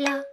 la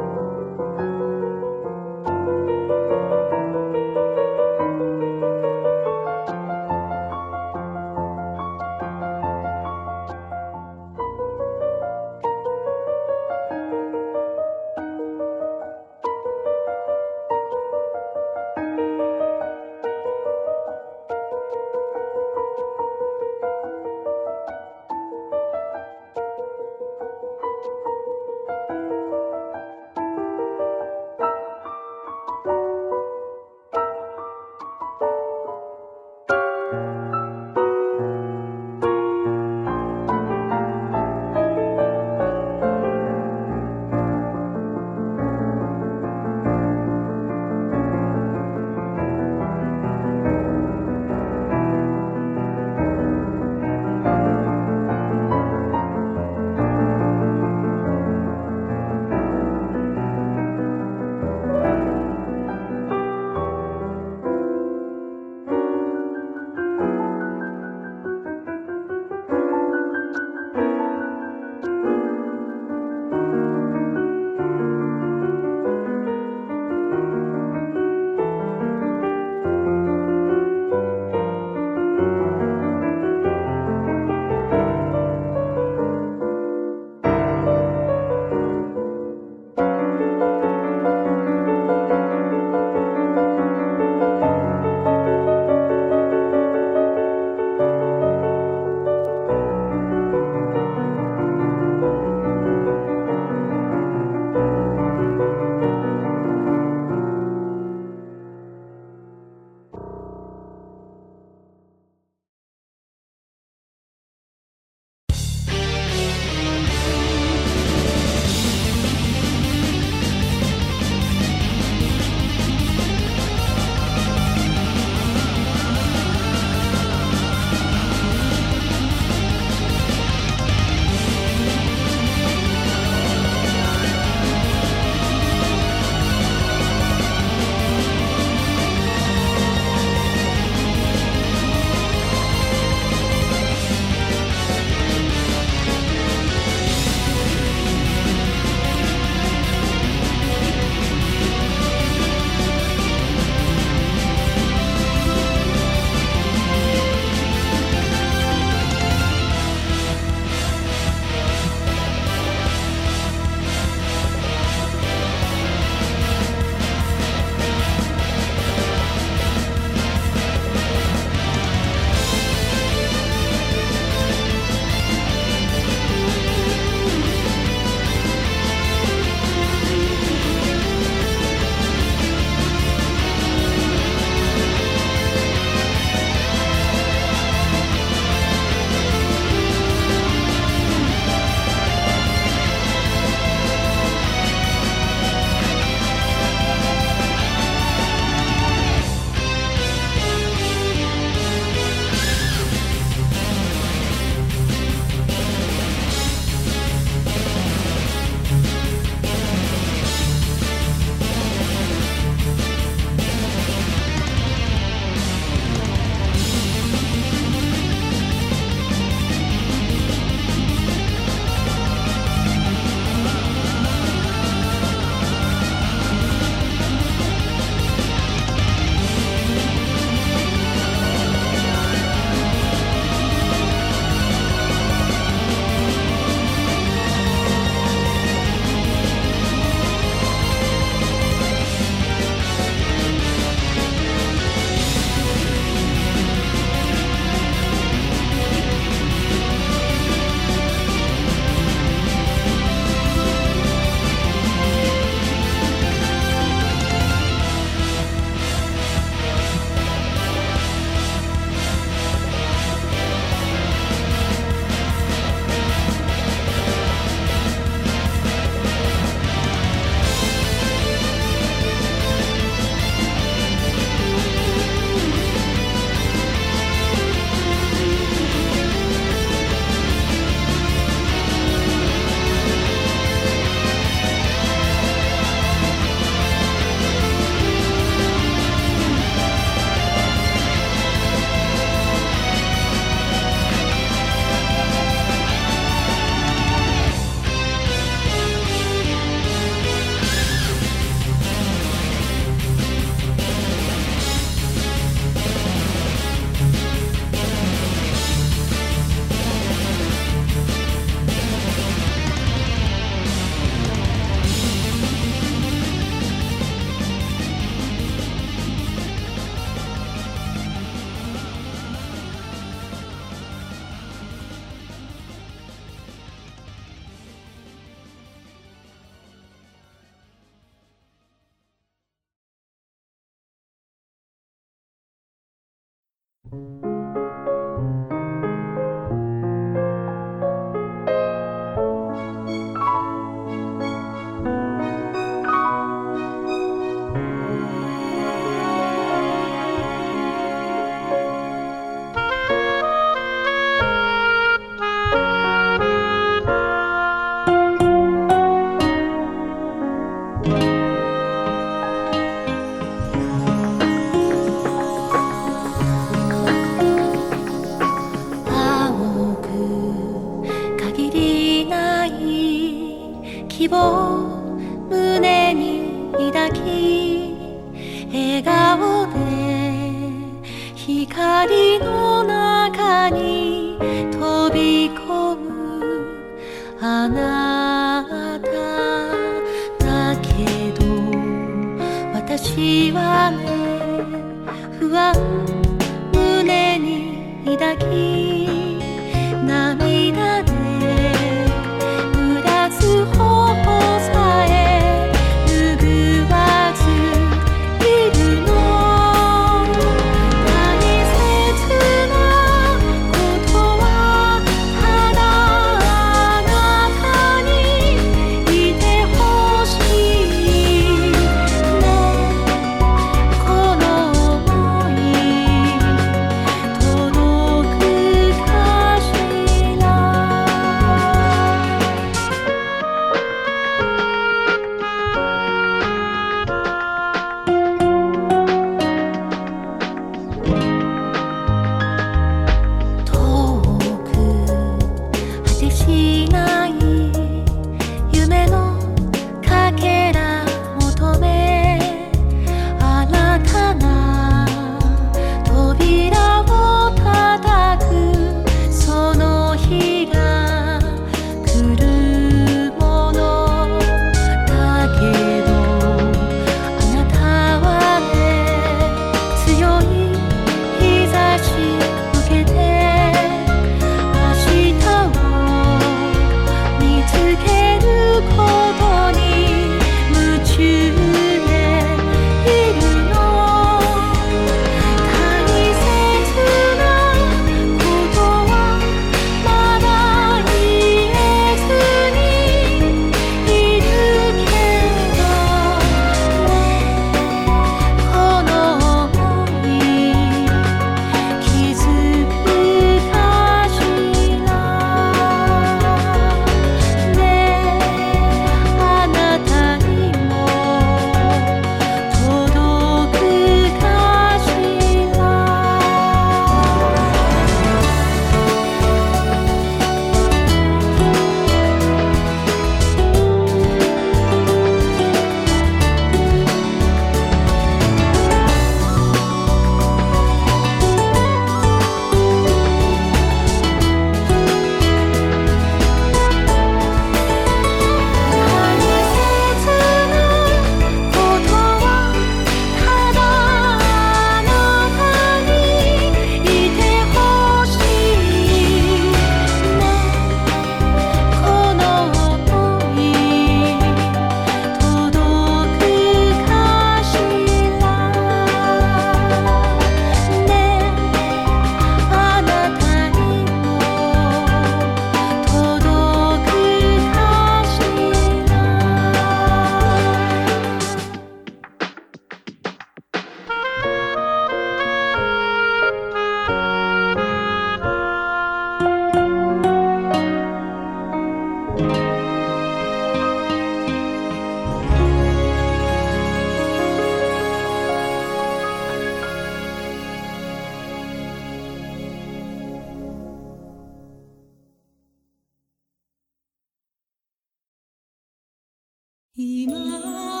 今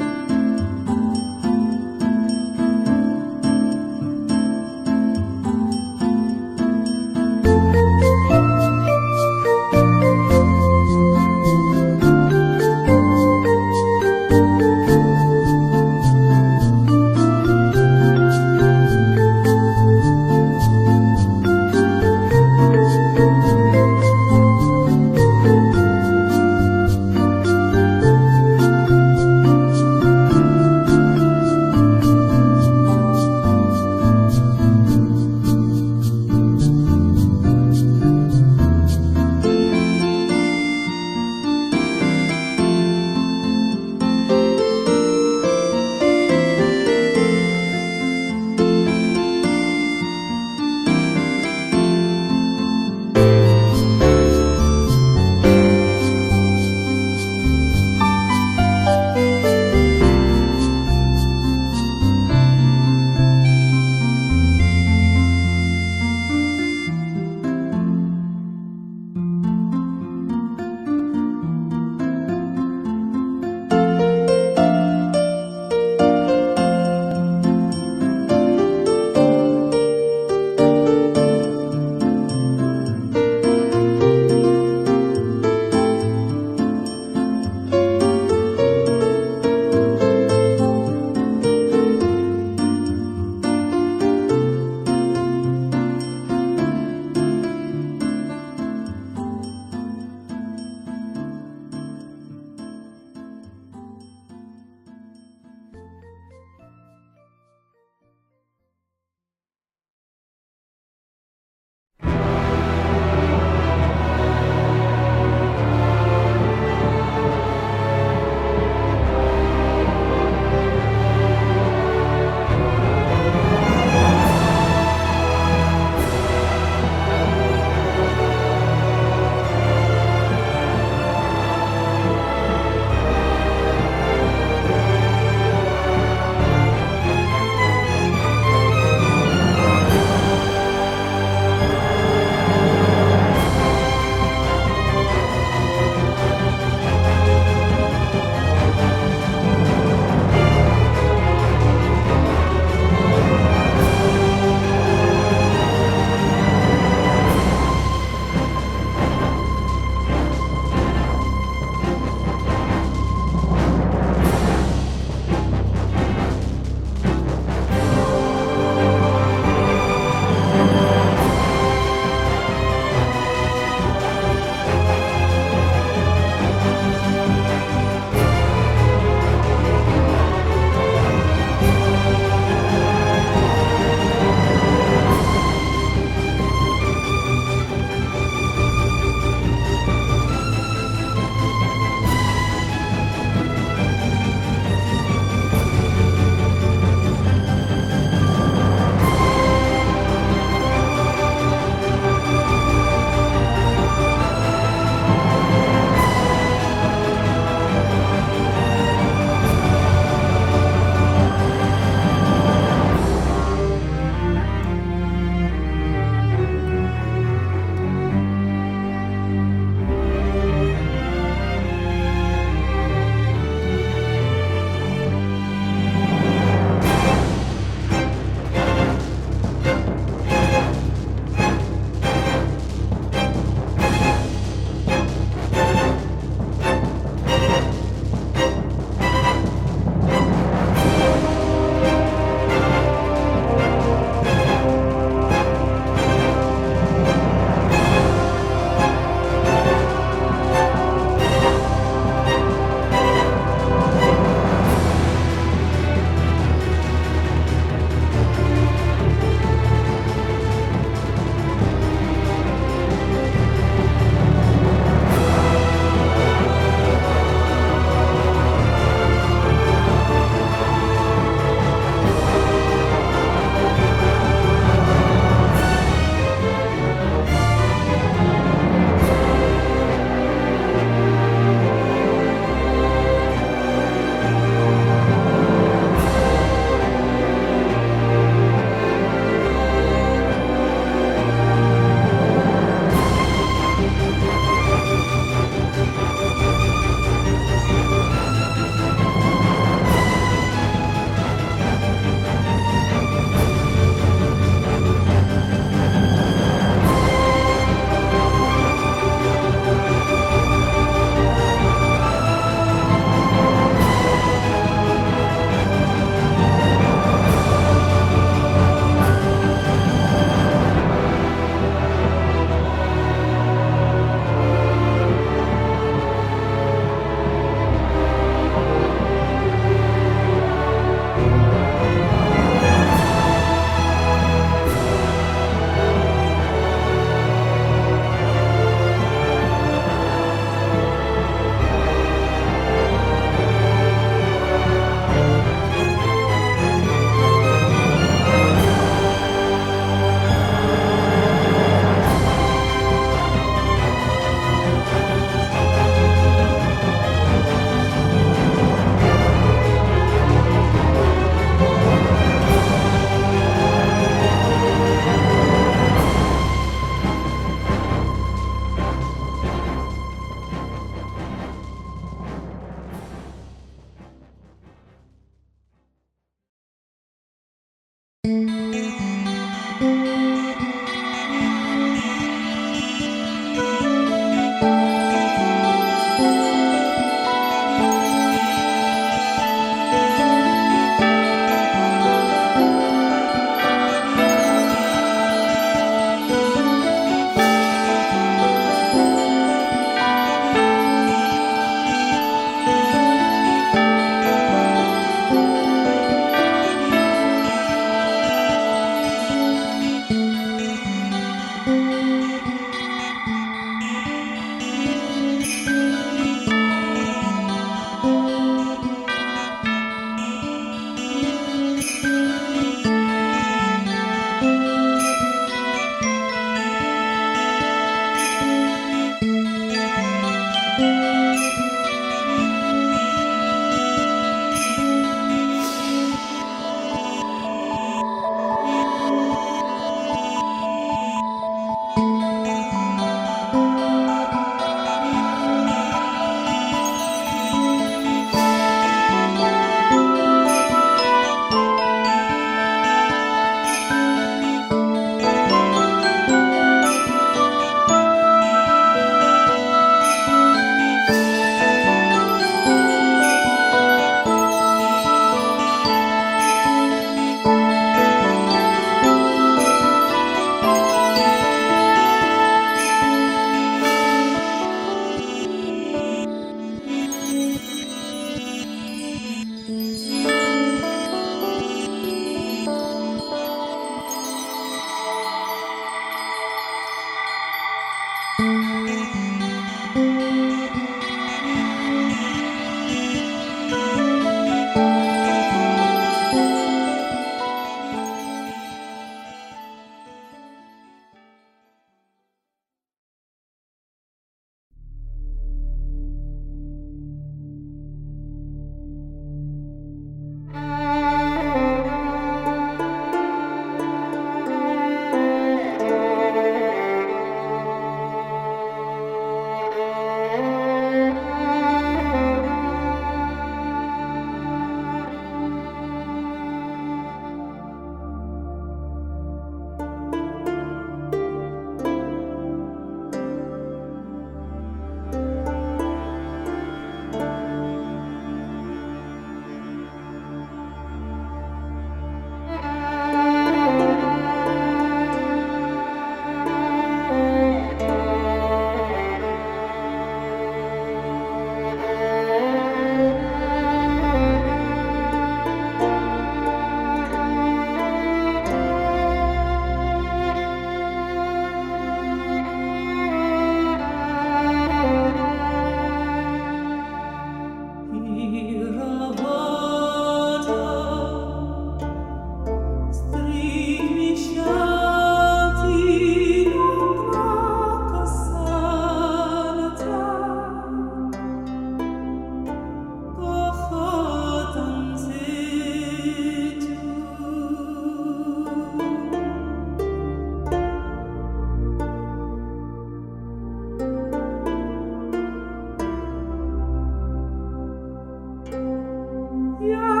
Yeah.